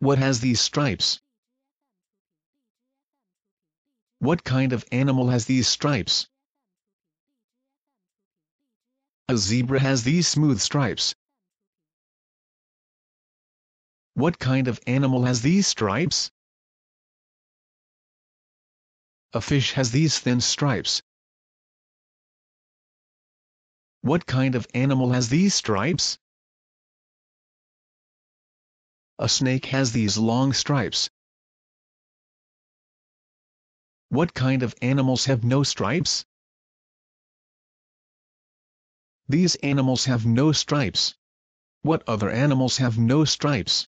What has these stripes? What kind of animal has these stripes? A zebra has these smooth stripes. What kind of animal has these stripes? A fish has these thin stripes. What kind of animal has these stripes? A snake has these long stripes. What kind of animals have no stripes? These animals have no stripes. What other animals have no stripes?